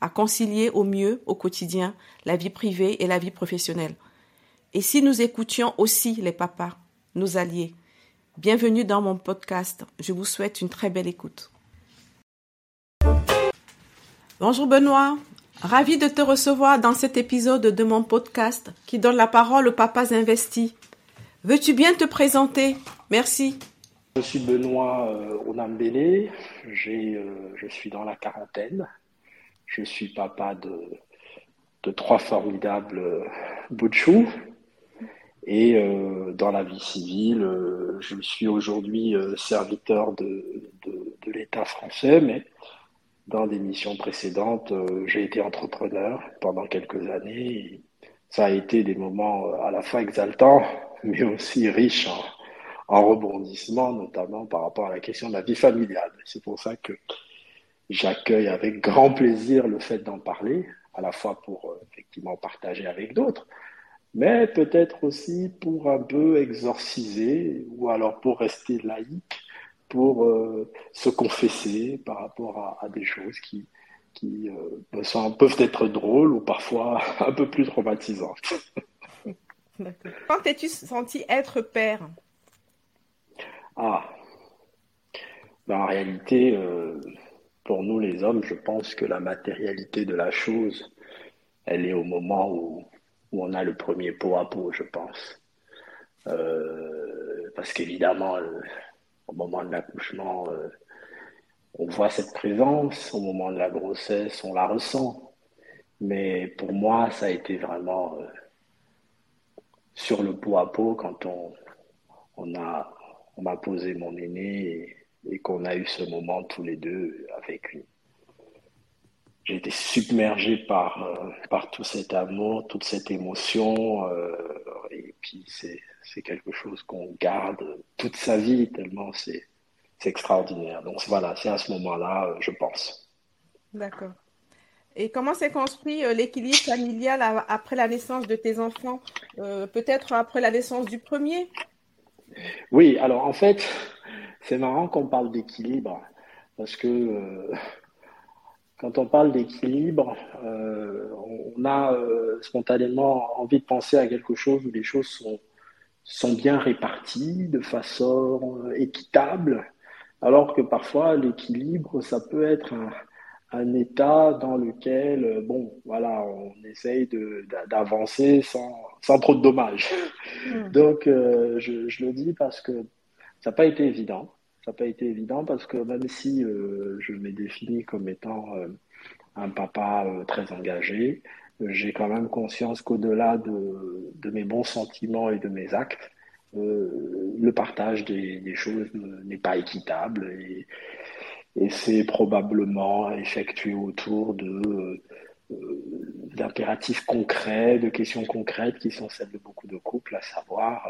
à concilier au mieux au quotidien la vie privée et la vie professionnelle. Et si nous écoutions aussi les papas, nos alliés Bienvenue dans mon podcast. Je vous souhaite une très belle écoute. Bonjour Benoît. Ravi de te recevoir dans cet épisode de mon podcast qui donne la parole aux papas investis. Veux-tu bien te présenter? Merci. Je suis Benoît euh, Onambele, euh, je suis dans la quarantaine. Je suis papa de, trois formidables euh, de et euh, dans la vie civile, euh, je suis aujourd'hui serviteur de, l'État français, mais dans des missions précédentes, j'ai été entrepreneur pendant quelques années. Ça a été des moments à la fois exaltants, mais aussi riches en, en rebondissements, notamment par rapport à la question de la vie familiale. C'est pour ça que j'accueille avec grand plaisir le fait d'en parler, à la fois pour effectivement partager avec d'autres, mais peut-être aussi pour un peu exorciser ou alors pour rester laïque, pour euh, se confesser par rapport à, des choses qui, qui euh, peuvent être drôles ou parfois un peu plus traumatisantes. Quand t'es-tu senti être père? Ah, ben, en réalité, euh, pour nous les hommes, je pense que la matérialité de la chose, elle est au moment où on a le premier pot à pot, je pense. Euh, parce qu'évidemment, euh, au moment de l'accouchement, euh, on voit cette présence, au moment de la grossesse, on la ressent. Mais pour moi, ça a été vraiment sur le pot à pot quand on, a m'a posé mon aîné et qu'on a eu ce moment tous les deux avec une, j'ai été submergé par, euh, par tout cet amour, toute cette émotion. Euh, et puis, c'est, quelque chose qu'on garde toute sa vie, tellement c'est, c'est extraordinaire. Donc, voilà, c'est à ce moment-là, euh, je pense. D'accord. Et comment s'est construit l'équilibre familial après la naissance de tes enfants? Peut-être après la naissance du premier? Oui, alors en fait, c'est marrant qu'on parle d'équilibre parce que quand on parle d'équilibre, euh, on a euh, spontanément envie de penser à quelque chose où les choses sont, sont bien réparties de façon euh, équitable, alors que parfois l'équilibre, ça peut être un, un, état dans lequel, bon, voilà, on essaye d'avancer sans, sans trop de dommages. Mmh. Donc, je, je le dis parce que ça n'a pas été évident. Ça n'a pas été évident parce que même si euh, je m'ai défini comme étant euh, un papa euh, très engagé, j'ai quand même conscience qu'au-delà de, mes bons sentiments et de mes actes, le partage des, choses n'est pas équitable et, c'est probablement effectué autour d'impératifs concrets, de questions concrètes qui sont celles de beaucoup de couples, à savoir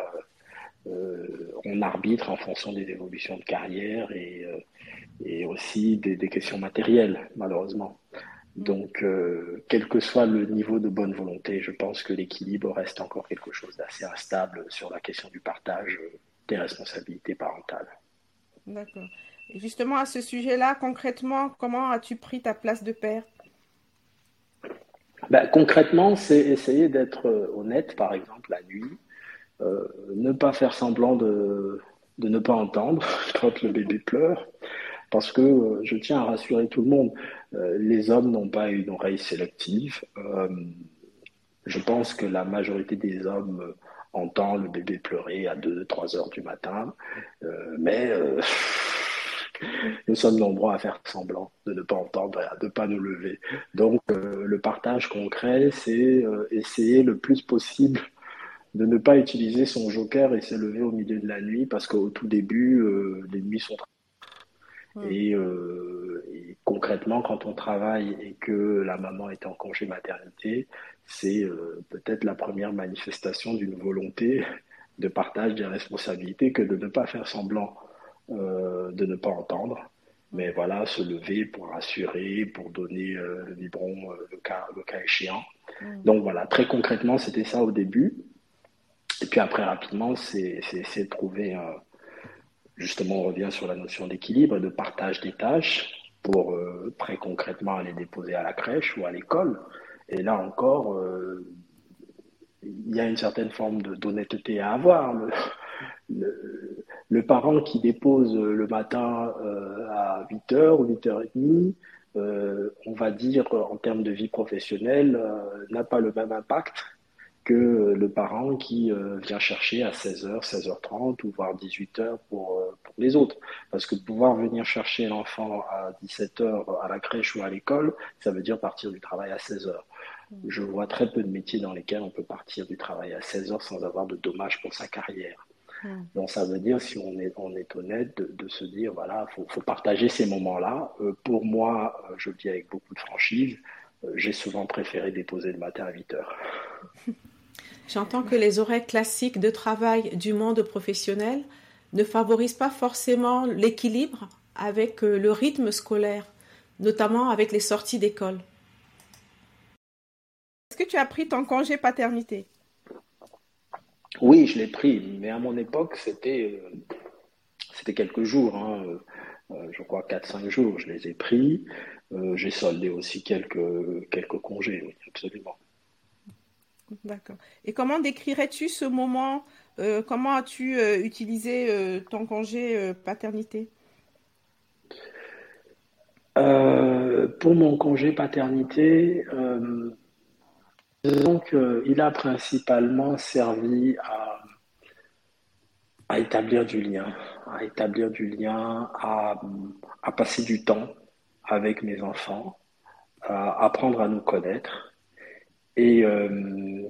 on arbitre en fonction des évolutions de carrière et, euh, et aussi des, questions matérielles, malheureusement. Mm. Donc, euh, quel que soit le niveau de bonne volonté, je pense que l'équilibre reste encore quelque chose d'assez instable sur la question du partage des responsabilités parentales. D'accord. Et justement, à ce sujet-là, concrètement, comment as-tu pris ta place de père? Ben, Concrètement, c'est essayer d'être honnête, par exemple, la nuit, euh, ne pas faire semblant de, ne pas entendre quand le bébé pleure, parce que euh, je tiens à rassurer tout le monde, euh, les hommes n'ont pas une oreille sélective. je pense que la majorité des hommes entend le bébé pleurer à 2-3 heures du matin, mais nous sommes nombreux à faire semblant de ne pas entendre de ne pas nous lever. Donc le partage concret, c'est essayer le plus possible de ne pas utiliser son joker et se lever au milieu de la nuit parce qu'au tout début, euh, les nuits sont Hmm. Et, et, concrètement, quand on travaille et que la maman est en congé maternité, c'est peut-être la première manifestation d'une volonté de partage des responsabilités que de ne pas faire semblant de ne pas entendre mais voilà, se lever pour rassurer, pour donner euh, le biberon euh, le, cas, le cas échéant. Mm. Donc voilà, très concrètement, c'était ça au début. Et puis après, rapidement, c'est de trouver, justement, on revient sur la notion d'équilibre, de partage des tâches pour euh, très concrètement aller déposer à la crèche ou à l'école. Et là encore, il y a une certaine forme d'honnêteté à avoir. Le, le, parent qui dépose le matin euh, à 8h ou 8h30, euh, on va dire en termes de vie professionnelle, euh, n'a pas le même impact que le parent qui vient chercher à 16h, 16h30 ou voire 18h pour, pour les autres. Parce que pouvoir venir chercher l'enfant à 17h à la crèche ou à l'école, ça veut dire partir du travail à 16h. Je vois très peu de métiers dans lesquels on peut partir du travail à 16 heures sans avoir de dommages pour sa carrière. Hmm. Donc ça veut dire, si on est, on est honnête, de, se dire, voilà, il faut, partager ces moments-là. Euh, pour moi, euh, je le dis avec beaucoup de franchise, euh, j'ai souvent préféré déposer le matin à 8 heures. J'entends que les horaires classiques de travail du monde professionnel ne favorisent pas forcément l'équilibre avec le rythme scolaire, notamment avec les sorties d'école que tu as pris ton congé paternité? Oui, je l'ai pris, mais à mon époque, c'était euh, c'était quelques jours, hein, euh, euh, je crois 4-5 jours, je les ai pris. J'ai soldé aussi quelques, quelques congés, oui, absolument. D'accord. Et comment décrirais-tu ce moment Comment as-tu utilisé ton congé paternité? Pour mon congé paternité, donc, il a principalement servi à, à, établir du lien, à établir du lien, à, à, passer du temps avec mes enfants, à apprendre à nous connaître. Et euh,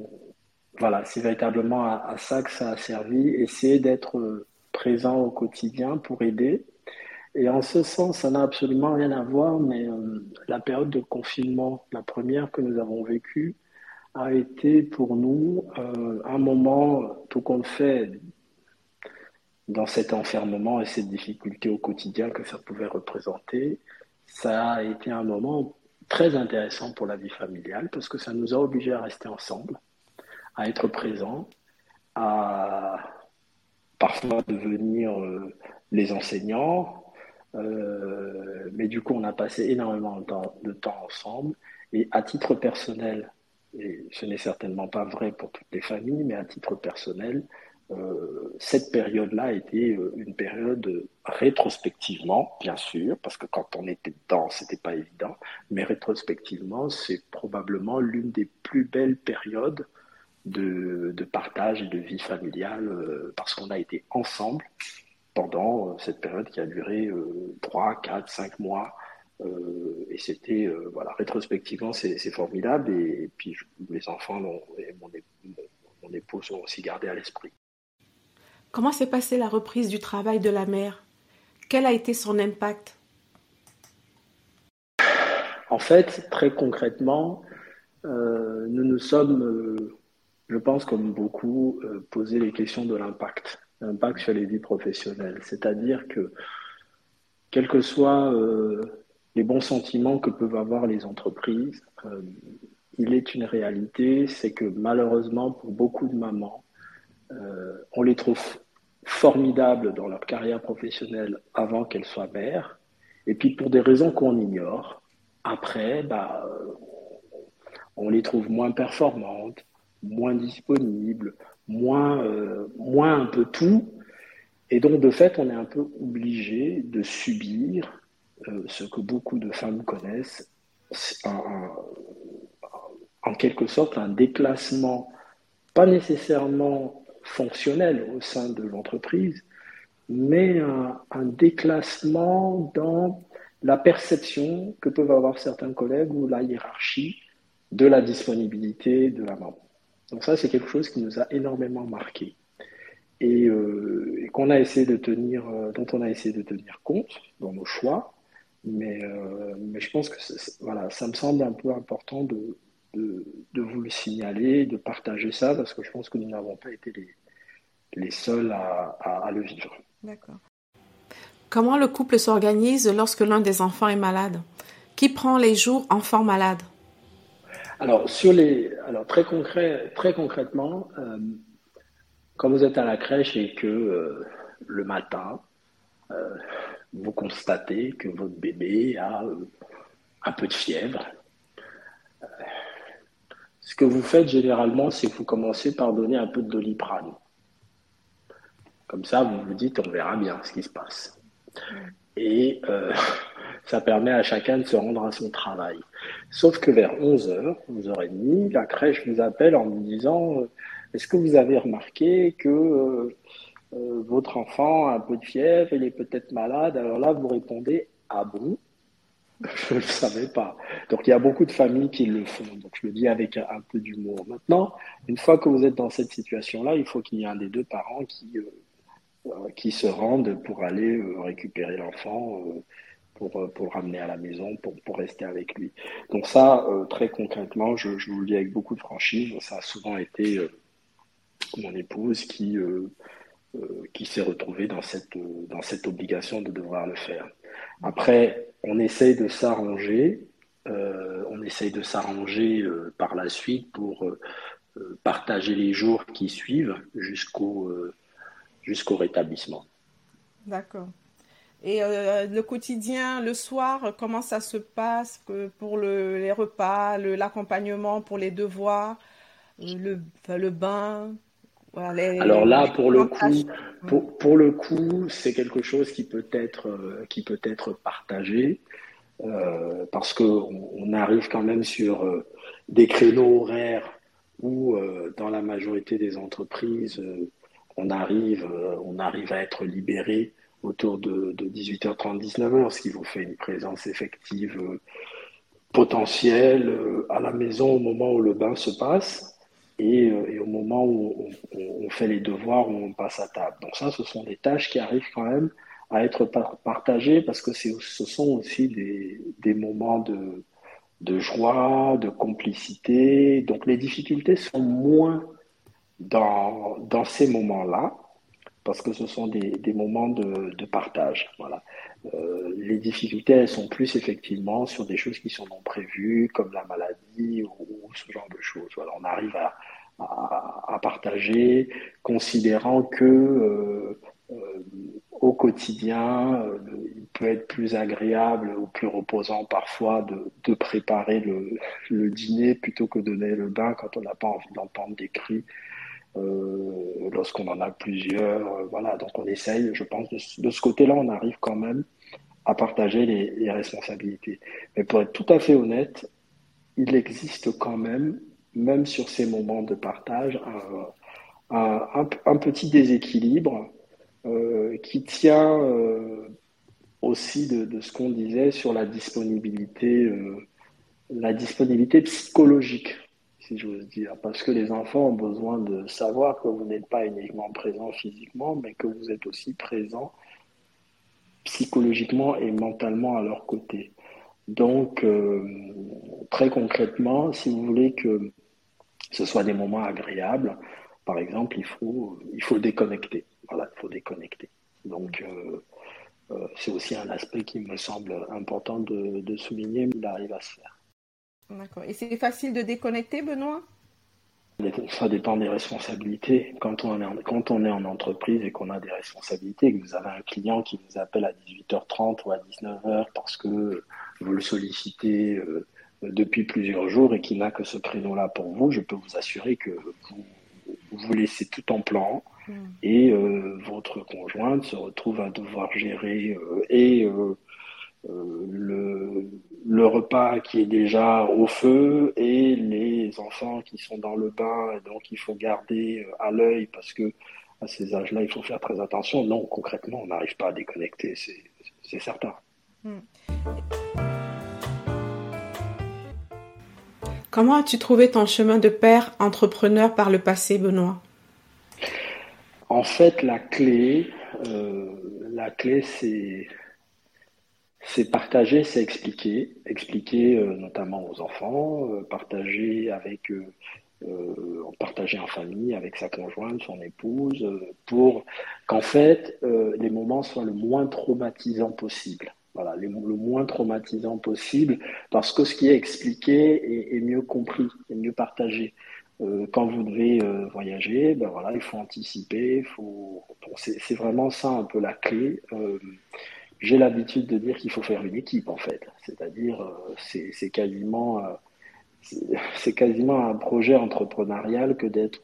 voilà, c'est véritablement à, ça que ça a servi, essayer d'être présent au quotidien pour aider. Et en ce sens, ça n'a absolument rien à voir, mais euh, la période de confinement, la première que nous avons vécue, a été pour nous euh, un moment, tout compte fait, dans cet enfermement et cette difficulté au quotidien que ça pouvait représenter, ça a été un moment très intéressant pour la vie familiale parce que ça nous a obligés à rester ensemble, à être présents, à parfois devenir euh, les enseignants, euh, mais du coup on a passé énormément de temps ensemble. Et à titre personnel, et ce n'est certainement pas vrai pour toutes les familles, mais à titre personnel, euh, cette période-là été euh, une période rétrospectivement, bien sûr, parce que quand on était dedans, c'était pas évident, mais rétrospectivement, c'est probablement l'une des plus belles périodes de, partage et de vie familiale, euh, parce qu'on a été ensemble pendant cette période qui a duré 3, 4, 5 mois, euh, et c'était, euh, voilà, rétrospectivement, c'est formidable. Et, puis, mes enfants et mon, mon épouse ont aussi gardé à l'esprit. Comment s'est passée la reprise du travail de la mère? Quel a été son impact? En fait, très concrètement, euh, nous nous sommes, je pense comme beaucoup, posé les questions de l'impact, l'impact sur les vies professionnelles. C'est-à-dire que, quel que soit les bons sentiments que peuvent avoir les entreprises, euh, il est une réalité, c'est que malheureusement pour beaucoup de mamans, euh, on les trouve formidables dans leur carrière professionnelle avant qu'elles soient mères, et puis pour des raisons qu'on ignore, après, bah, on les trouve moins performantes, moins disponibles, moins, euh, moins un peu tout, et donc de fait, on est un peu obligé de subir euh, ce que beaucoup de femmes connaissent, en quelque sorte un déclassement, pas nécessairement fonctionnel au sein de l'entreprise, mais un, déclassement dans la perception que peuvent avoir certains collègues ou la hiérarchie de la disponibilité de la maman. Donc ça, c'est quelque chose qui nous a énormément marqué. et, qu'on a essayé de tenir, dont on a essayé de tenir compte dans nos choix. Mais, mais je pense que voilà, ça me semble un peu important de, de, vous le signaler, de partager ça, parce que je pense que nous n'avons pas été les, les seuls à, à, le vivre. D'accord. Comment le couple s'organise lorsque l'un des enfants est malade? Qui prend les jours enfants malades Alors, sur les, alors très, concret, très concrètement, euh, quand vous êtes à la crèche et que euh, le matin, euh, vous constatez que votre bébé a un peu de fièvre, ce que vous faites généralement, c'est que vous commencez par donner un peu de doliprane. Comme ça, vous vous dites, on verra bien ce qui se passe. Et euh, ça permet à chacun de se rendre à son travail. Sauf que vers 11h, 11h30, la crèche vous appelle en vous disant, euh, est-ce que vous avez remarqué que euh, votre enfant a un peu de fièvre, il est peut-être malade? Alors là, vous répondez, ah bon? je ne le savais pas. Donc il y a beaucoup de familles qui le font. Donc je le dis avec un, peu d'humour. Maintenant, une fois que vous êtes dans cette situation-là, il faut qu'il y ait un des deux parents qui, euh, euh, qui se rende pour aller euh, récupérer l'enfant, pour, pour le ramener à la maison, pour, pour rester avec lui. Donc ça, très concrètement, je, je, vous le dis avec beaucoup de franchise, ça a souvent été mon épouse qui, qui s'est retrouvée dans cette, dans cette obligation de devoir le faire. Après, on essaye de s'arranger, euh, on essaye de s'arranger euh, par la suite pour euh, partager les jours qui suivent jusqu'au jusqu'au rétablissement. D'accord. Et le quotidien, le soir, comment ça se passe pour les repas, l'accompagnement pour les devoirs, le, le bain? Alors là, pour le coup, pour, pour le coup, c'est quelque chose qui peut être euh, qui peut être partagé euh, parce que on, arrive quand même sur euh, des créneaux horaires où, dans la majorité des entreprises, on arrive on arrive à être libéré autour de, de 18h30, 19h, ce qui vous fait une présence effective potentielle à la maison au moment où le bain se passe. Euh, et, au moment où on, fait les devoirs, où on passe à table. Donc ça, ce sont des tâches qui arrivent quand même à être partagées parce que ce sont aussi des, moments de, joie, de complicité. Donc les difficultés sont moins dans ces moments-là parce que ce sont des, moments de, partage. Voilà. Euh, les difficultés, elles sont plus effectivement sur des choses qui sont non prévues, comme la maladie ou, ce genre de choses. Voilà, on arrive à, partager, considérant que euh, euh, au quotidien, il peut être plus agréable ou plus reposant parfois de, de préparer le, le, dîner plutôt que de donner le bain quand on n'a pas envie d'entendre des cris euh, lorsqu'on en a plusieurs. Euh, voilà, donc on essaye, je pense, de, ce côté-là, on arrive quand même à partager les, responsabilités. Mais pour être tout à fait honnête, il existe quand même, même sur ces moments de partage, un, petit déséquilibre euh, qui tient aussi de, de ce qu'on disait sur la disponibilité, la disponibilité psychologique si j'ose dire, parce que les enfants ont besoin de savoir que vous n'êtes pas uniquement présent physiquement, mais que vous êtes aussi présent psychologiquement et mentalement à leur côté. Donc, euh, très concrètement, si vous voulez que ce soit des moments agréables, par exemple, il faut, il faut déconnecter. Voilà, il faut déconnecter. Donc, euh, euh, c'est aussi un aspect qui me semble important de, de souligner, mais il arrive à se faire. D'accord. Et c'est facile de déconnecter, Benoît? Ça dépend des responsabilités. Quand on, est, quand on est en entreprise et qu'on a des responsabilités, que vous avez un client qui vous appelle à 18h30 ou à 19h parce que vous le sollicitez euh, depuis plusieurs jours et qu'il n'a que ce créneau-là pour vous, je peux vous assurer que vous vous laissez tout en plan hmm. et euh, votre conjointe se retrouve à devoir gérer euh, et euh, le, le, repas qui est déjà au feu et les enfants qui sont dans le bain et donc il faut garder euh, à l'œil parce que à ces âges-là il faut faire très attention. Non, concrètement on n'arrive pas à déconnecter, c'est certain. Hmm. Comment as-tu trouvé ton chemin de père entrepreneur par le passé, Benoît? En fait, la clé, la clé, c'est c'est partager, c'est expliquer, expliquer notamment aux enfants, partager avec euh, partager en famille avec sa conjointe, son épouse, euh, pour qu'en fait euh, les moments soient le moins traumatisants possible. Voilà, le moins traumatisant possible, parce que ce qui est expliqué est, mieux compris, est mieux partagé. quand vous devez voyager, ben voilà, il faut anticiper, faut. c'est vraiment ça un peu la clé. J'ai l'habitude de dire qu'il faut faire une équipe en fait, c'est-à-dire c'est quasiment c'est quasiment un projet entrepreneurial que d'être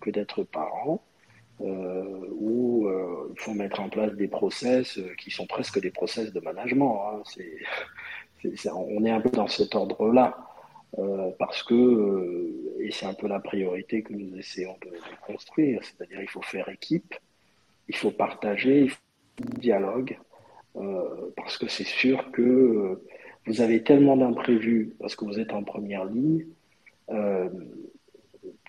que d'être parent, euh, où euh, il faut mettre en place des process euh, qui sont presque des process de management. Hein. C'est, on est un peu dans cet ordre-là. Euh, parce que, euh, et c'est un peu la priorité que nous essayons de, de construire, c'est-à-dire il faut faire équipe, il faut partager, il faut dialogue, euh, parce que c'est sûr que vous avez tellement d'imprévus parce que vous êtes en première ligne euh,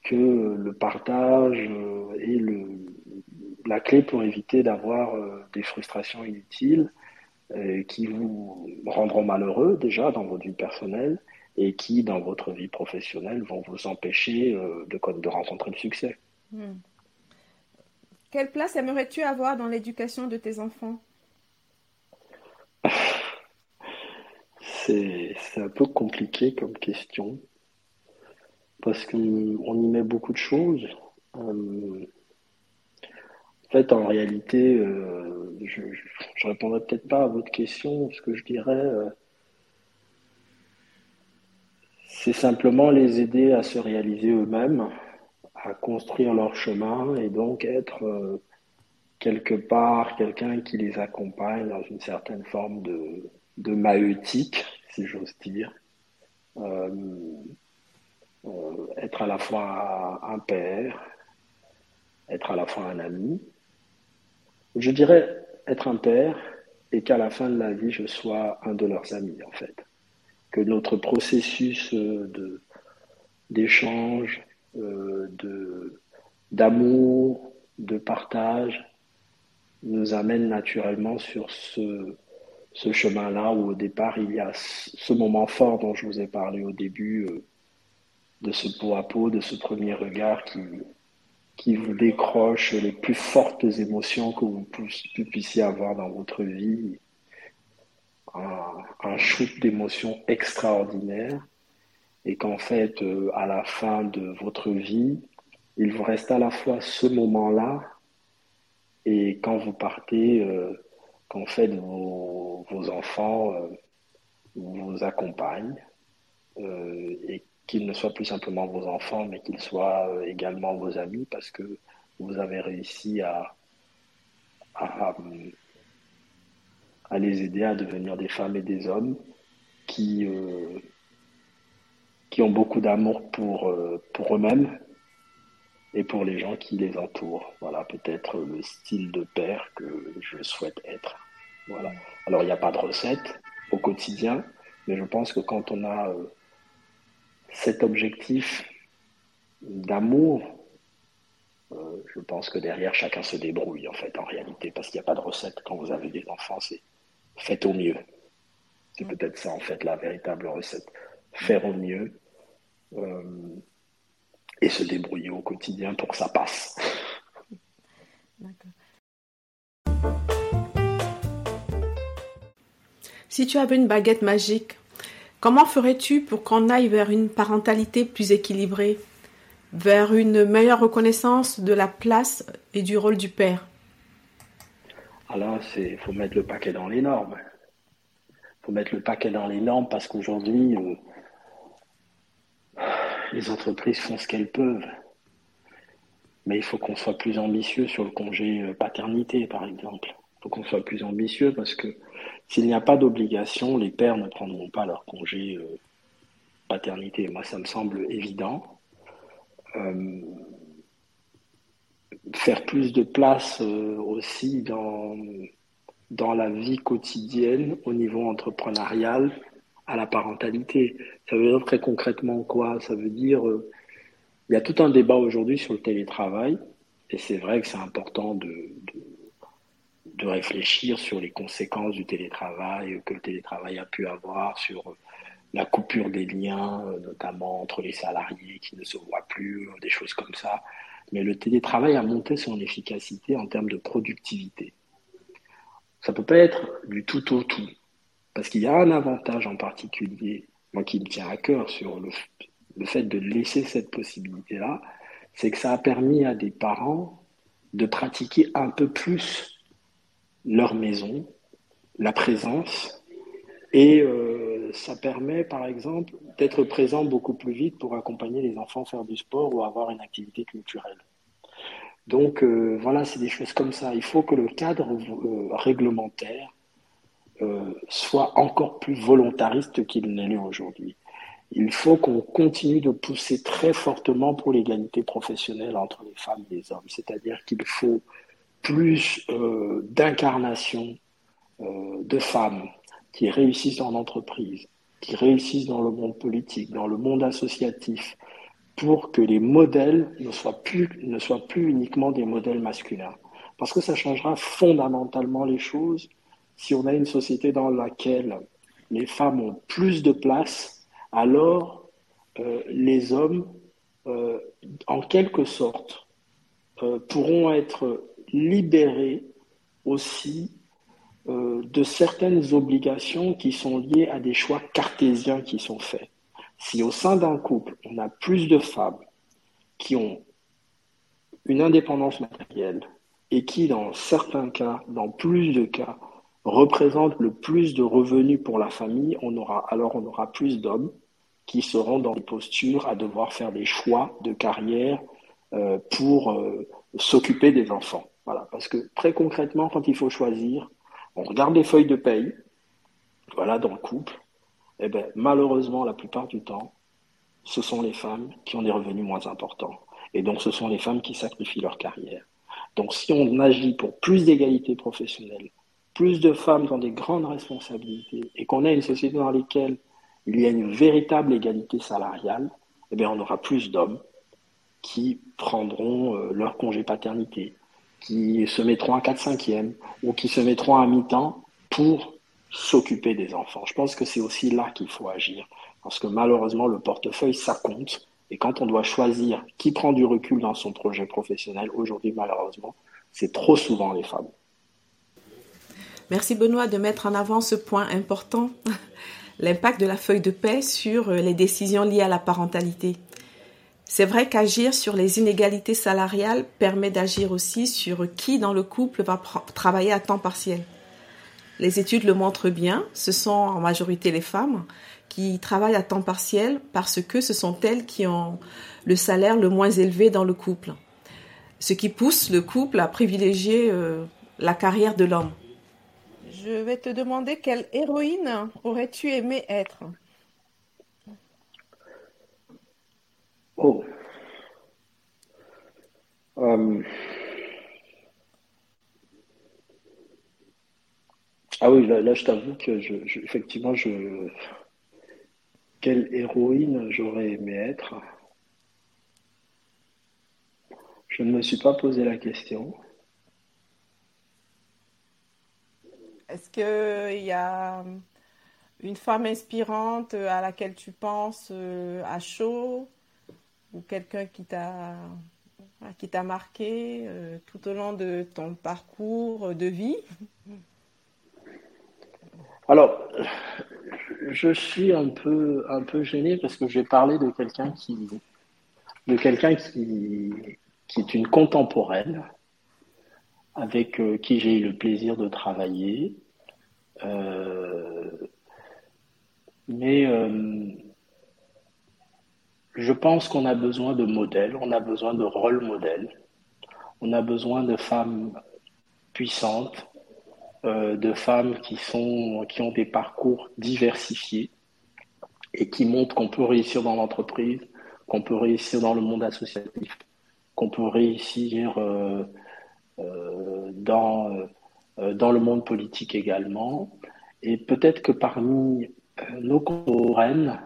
que le partage euh, est le, la clé pour éviter d'avoir euh, des frustrations inutiles qui vous rendront malheureux déjà dans votre vie personnelle et qui, dans votre vie professionnelle, vont vous empêcher de, de rencontrer le succès. Hmm. Quelle place aimerais-tu avoir dans l'éducation de tes enfants? C'est un peu compliqué comme question parce qu'on y met beaucoup de choses. Euh, en fait, en réalité, euh, je ne répondrai peut-être pas à votre question. Ce que je dirais, euh, c'est simplement les aider à se réaliser eux-mêmes, à construire leur chemin et donc être quelque part quelqu'un qui les accompagne dans une certaine forme de, de si j'ose dire. Euh, euh, être à la fois un père, être à la fois un ami. Je dirais être un père et qu'à la fin de la vie, je sois un de leurs amis, en fait. Que notre processus de, d'échange, euh, de, d'amour, de partage, nous amène naturellement sur ce, ce chemin-là où au départ il y a ce moment fort dont je vous ai parlé au début, euh, de ce pot à pot, de ce premier regard qui, qui vous décroche les plus fortes émotions que vous puissiez avoir dans votre vie, un, un shoot d'émotions extraordinaires, et qu'en fait, euh, à la fin de votre vie, il vous reste à la fois ce moment-là, et quand vous partez, euh, qu'en fait vos, enfants euh, vous accompagnent euh, et qu'ils ne soient plus simplement vos enfants, mais qu'ils soient euh, également vos amis parce que vous avez réussi à, les aider à devenir des femmes et des hommes qui, ont beaucoup d'amour pour, pour eux-mêmes et pour les gens qui les entourent. Voilà, peut-être le style de père que je souhaite être. Voilà. Alors, il n'y a pas de recette au quotidien, mais je pense que quand on a euh, cet objectif d'amour, euh, je pense que derrière, chacun se débrouille, en fait, en réalité, parce qu'il n'y a pas de recette quand vous avez des enfants, c'est faites au mieux. C'est peut-être ça, en fait, la véritable recette. Faire au mieux. Euh, et se débrouiller au quotidien pour que ça passe. Si tu avais une baguette magique, comment ferais-tu pour qu'on aille vers une parentalité plus équilibrée, vers une meilleure reconnaissance de la place et du rôle du père? Alors, il faut mettre le paquet dans les normes. Il faut mettre le paquet dans les normes parce qu'aujourd'hui, euh, les entreprises font ce qu'elles peuvent. Mais il faut qu'on soit plus ambitieux sur le congé euh, paternité, par exemple. Il faut qu'on soit plus ambitieux parce que s'il n'y a pas d'obligation, les pères ne prendront pas leur congé euh, paternité. Moi, ça me semble évident. Euh, faire plus de place aussi dans, dans la vie quotidienne au niveau entrepreneurial à la parentalité. Ça veut dire très concrètement quoi? Ça veut dire, euh, il y a tout un débat aujourd'hui sur le télétravail. Et c'est vrai que c'est important de, de, réfléchir sur les conséquences du télétravail que le télétravail a pu avoir sur la coupure des liens, notamment entre les salariés qui ne se voient plus, des choses comme ça. Mais le télétravail a monté son efficacité en termes de productivité. Ça peut pas être du tout au tout, parce qu'il y a un avantage en particulier, moi qui me tient à cœur sur le, fait de laisser cette possibilité-là, c'est que ça a permis à des parents de pratiquer un peu plus leur maison, la présence, et euh, ça permet par exemple d'être présent beaucoup plus vite pour accompagner les enfants faire du sport ou avoir une activité culturelle. Donc euh, voilà, c'est des choses comme ça. Il faut que le cadre euh, réglementaire soit encore plus volontariste qu'il ne l'est aujourd'hui il faut qu'on continue de pousser très fortement pour l'égalité professionnelle entre les femmes et les hommes. C'est-à-dire qu'il faut plus euh, d'incarnation euh, de femmes qui réussissent dans l'entreprise, qui réussissent dans le monde politique, dans le monde associatif, pour que les modèles ne soient plus, ne soient plus uniquement des modèles masculins. Parce que ça changera fondamentalement les choses si on a une société dans laquelle les femmes ont plus de place alors euh, les hommes, euh, en quelque sorte, euh, pourront être libérés aussi de certaines obligations qui sont liées à des choix cartésiens qui sont faits. Si au sein d'un couple, on a plus de femmes qui ont une indépendance matérielle et qui, dans certains cas, dans plus de cas, représentent le plus de revenus pour la famille, alors on aura plus d'hommes qui seront dans des postures à devoir faire des choix de carrière euh, pour euh, s'occuper des enfants. Voilà, parce que très concrètement, quand il faut choisir, on regarde les feuilles de paye, voilà, dans le couple, eh ben, malheureusement, la plupart du temps, ce sont les femmes qui ont des revenus moins importants. Et donc, ce sont les femmes qui sacrifient leur carrière. Donc, si on agit pour plus d'égalité professionnelle, plus de femmes dans des grandes responsabilités, et qu'on a une société dans laquelle il y a une véritable égalité salariale, eh bien, on aura plus d'hommes qui prendront euh, leur congé paternité, qui se mettront à 4 5 e ou qui se mettront à mi-temps pour s'occuper des enfants. Je pense que c'est aussi là qu'il faut agir, parce que malheureusement, le portefeuille, ça compte. Et quand on doit choisir qui prend du recul dans son projet professionnel, aujourd'hui, malheureusement, c'est trop souvent les femmes. Merci Benoît de mettre en avant ce point important l'impact de la feuille de paix sur euh, les décisions liées à la parentalité. C'est vrai qu'agir sur les inégalités salariales permet d'agir aussi sur qui dans le couple va travailler à temps partiel. Les études le montrent bien, ce sont en majorité les femmes qui travaillent à temps partiel parce que ce sont elles qui ont le salaire le moins élevé dans le couple, ce qui pousse le couple à privilégier euh, la carrière de l'homme. Je vais te demander quelle héroïne aurais-tu aimé être? Oh. Euh. Ah oui, là, je t'avoue que je, effectivement, je... quelle héroïne j'aurais aimé être? Je ne me suis pas posé la question. Est-ce qu'il y a une femme inspirante à laquelle tu penses euh, à chaud? Ou quelqu'un qui t'a qui t'a marqué euh, tout au long de ton parcours de vie? Alors, je suis un peu un peu gêné parce que je vais parler de quelqu'un qui de quelqu'un qui qui est une contemporaine avec euh, qui j'ai eu le plaisir de travailler. Euh, mais euh, je pense qu'on a besoin de modèles, on a besoin de rôle modèles, on a besoin de femmes puissantes, de femmes qui, sont, qui ont des parcours diversifiés et qui montrent qu'on peut réussir dans l'entreprise, qu'on peut réussir dans le monde associatif, qu'on peut réussir euh, euh, dans le monde politique également. Et peut-être que parmi euh, nos contemporaines,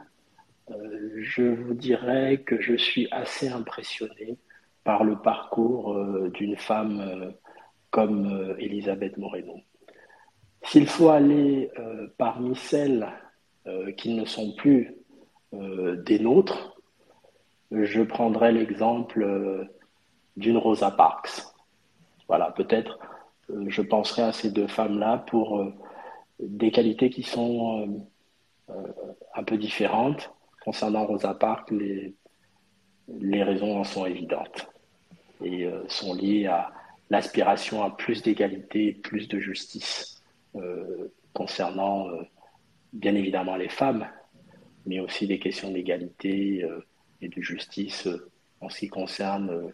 je vous dirais que je suis assez impressionné par le parcours d'une femme comme Elisabeth Moreno. S'il faut aller parmi celles qui ne sont plus des nôtres, je prendrai l'exemple d'une Rosa Parks. Voilà, peut-être je penserai à ces deux femmes-là pour des qualités qui sont un peu différentes. Concernant Rosa Parks, les, raisons en sont évidentes et euh, sont liées à l'aspiration à plus d'égalité, plus de justice euh, concernant euh, bien évidemment les femmes, mais aussi des questions d'égalité et de justice en ce qui concerne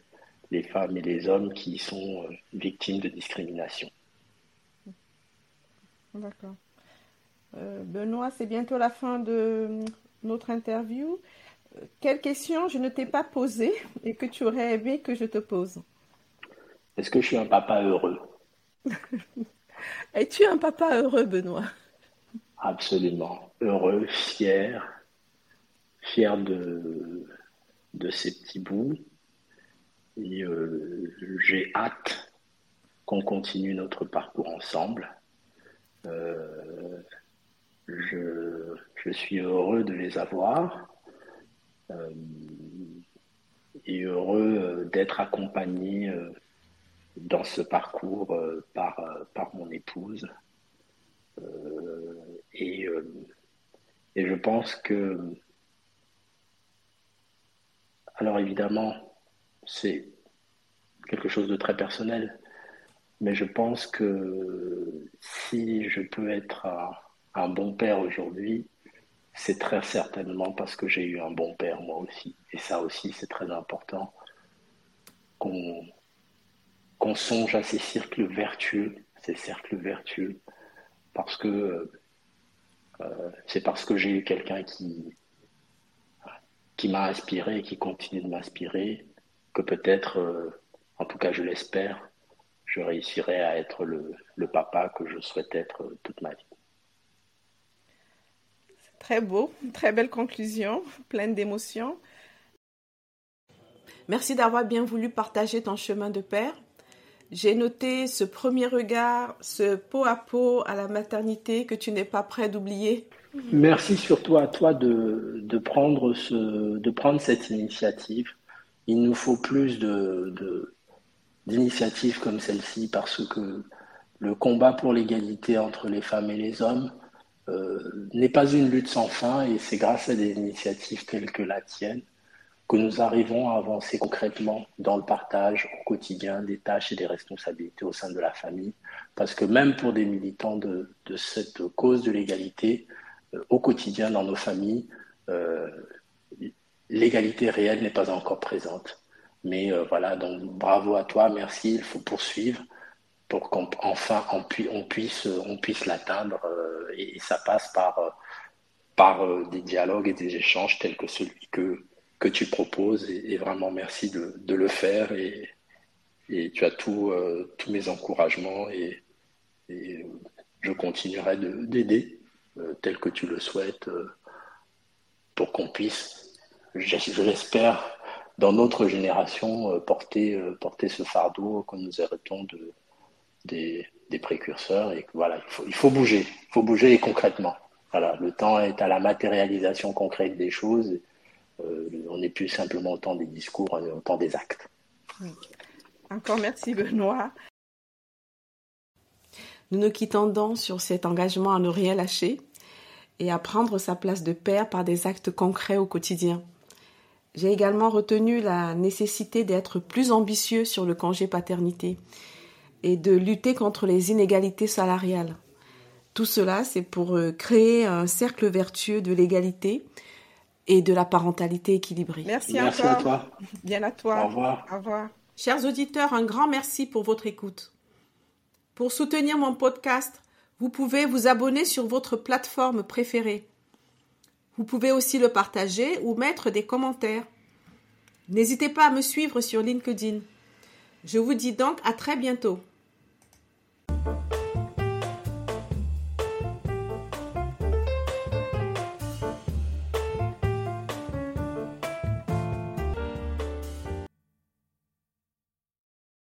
les femmes et les hommes qui sont victimes de discrimination. D'accord. Benoît, c'est bientôt la fin de notre interview. Quelle question je ne t'ai pas posée et que tu aurais aimé que je te pose? Est-ce que je suis un papa heureux? Es-tu un papa heureux, Benoît? Absolument. Heureux, fier, fier de, de ces petits bouts. Et euh, j'ai hâte qu'on continue notre parcours ensemble. Euh, je, je suis heureux de les avoir. Euh, et heureux euh, d'être accompagné euh, dans ce parcours par, par mon épouse. et, et je pense que, alors évidemment, c'est quelque chose de très personnel, mais je pense que si je peux être un bon père aujourd'hui, c'est très certainement parce que j'ai eu un bon père moi aussi. Et ça aussi, c'est très important qu'on songe à ces cercles vertueux, ces cercles vertueux, parce que euh, c'est parce que j'ai eu quelqu'un qui, qui m'a inspiré et qui continue de m'inspirer que peut-être, euh, en tout cas je l'espère, je réussirai à être le, le papa que je souhaite être toute ma vie. Très beau, très belle conclusion, pleine d'émotions. Merci d'avoir bien voulu partager ton chemin de père. J'ai noté ce premier regard, ce pot à pot à la maternité que tu n'es pas prêt d'oublier. Merci surtout à toi de, de, prendre, ce, de prendre cette initiative. Il nous faut plus d'initiatives comme celle-ci parce que le combat pour l'égalité entre les femmes et les hommes, euh, n'est pas une lutte sans fin et c'est grâce à des initiatives telles que la tienne que nous arrivons à avancer concrètement dans le partage au quotidien des tâches et des responsabilités au sein de la famille. Parce que même pour des militants de, de cette cause de l'égalité, euh, au quotidien dans nos familles, euh, l'égalité réelle n'est pas encore présente. Mais euh, voilà, donc bravo à toi, merci, il faut poursuivre pour qu'enfin on, puisse, on puisse l'atteindre euh, et, ça passe par, euh, euh, des dialogues et des échanges tels que celui que, que tu proposes et, vraiment merci de, de, le faire et, et tu as tous mes encouragements et je continuerai d'aider tel que tu le souhaites pour qu'on puisse, je, l'espère, dans notre génération, porter, porter ce fardeau que nous héritons de, des, précurseurs et voilà, il faut, il faut bouger, il faut bouger et concrètement. Voilà, le temps est à la matérialisation concrète des choses. Euh, on n'est plus simplement au temps des discours, on est au temps des actes. Encore merci Benoît. Nous nous quittons donc sur cet engagement à ne rien lâcher et à prendre sa place de père par des actes concrets au quotidien. J'ai également retenu la nécessité d'être plus ambitieux sur le congé paternité et de lutter contre les inégalités salariales. Tout cela, c'est pour euh, créer un cercle vertueux de l'égalité et de la parentalité équilibrée. Merci, merci à toi. Bien à toi. Au revoir. Au revoir. Chers auditeurs, un grand merci pour votre écoute. Pour soutenir mon podcast, vous pouvez vous abonner sur votre plateforme préférée. Vous pouvez aussi le partager ou mettre des commentaires. N'hésitez pas à me suivre sur LinkedIn. Je vous dis donc à très bientôt.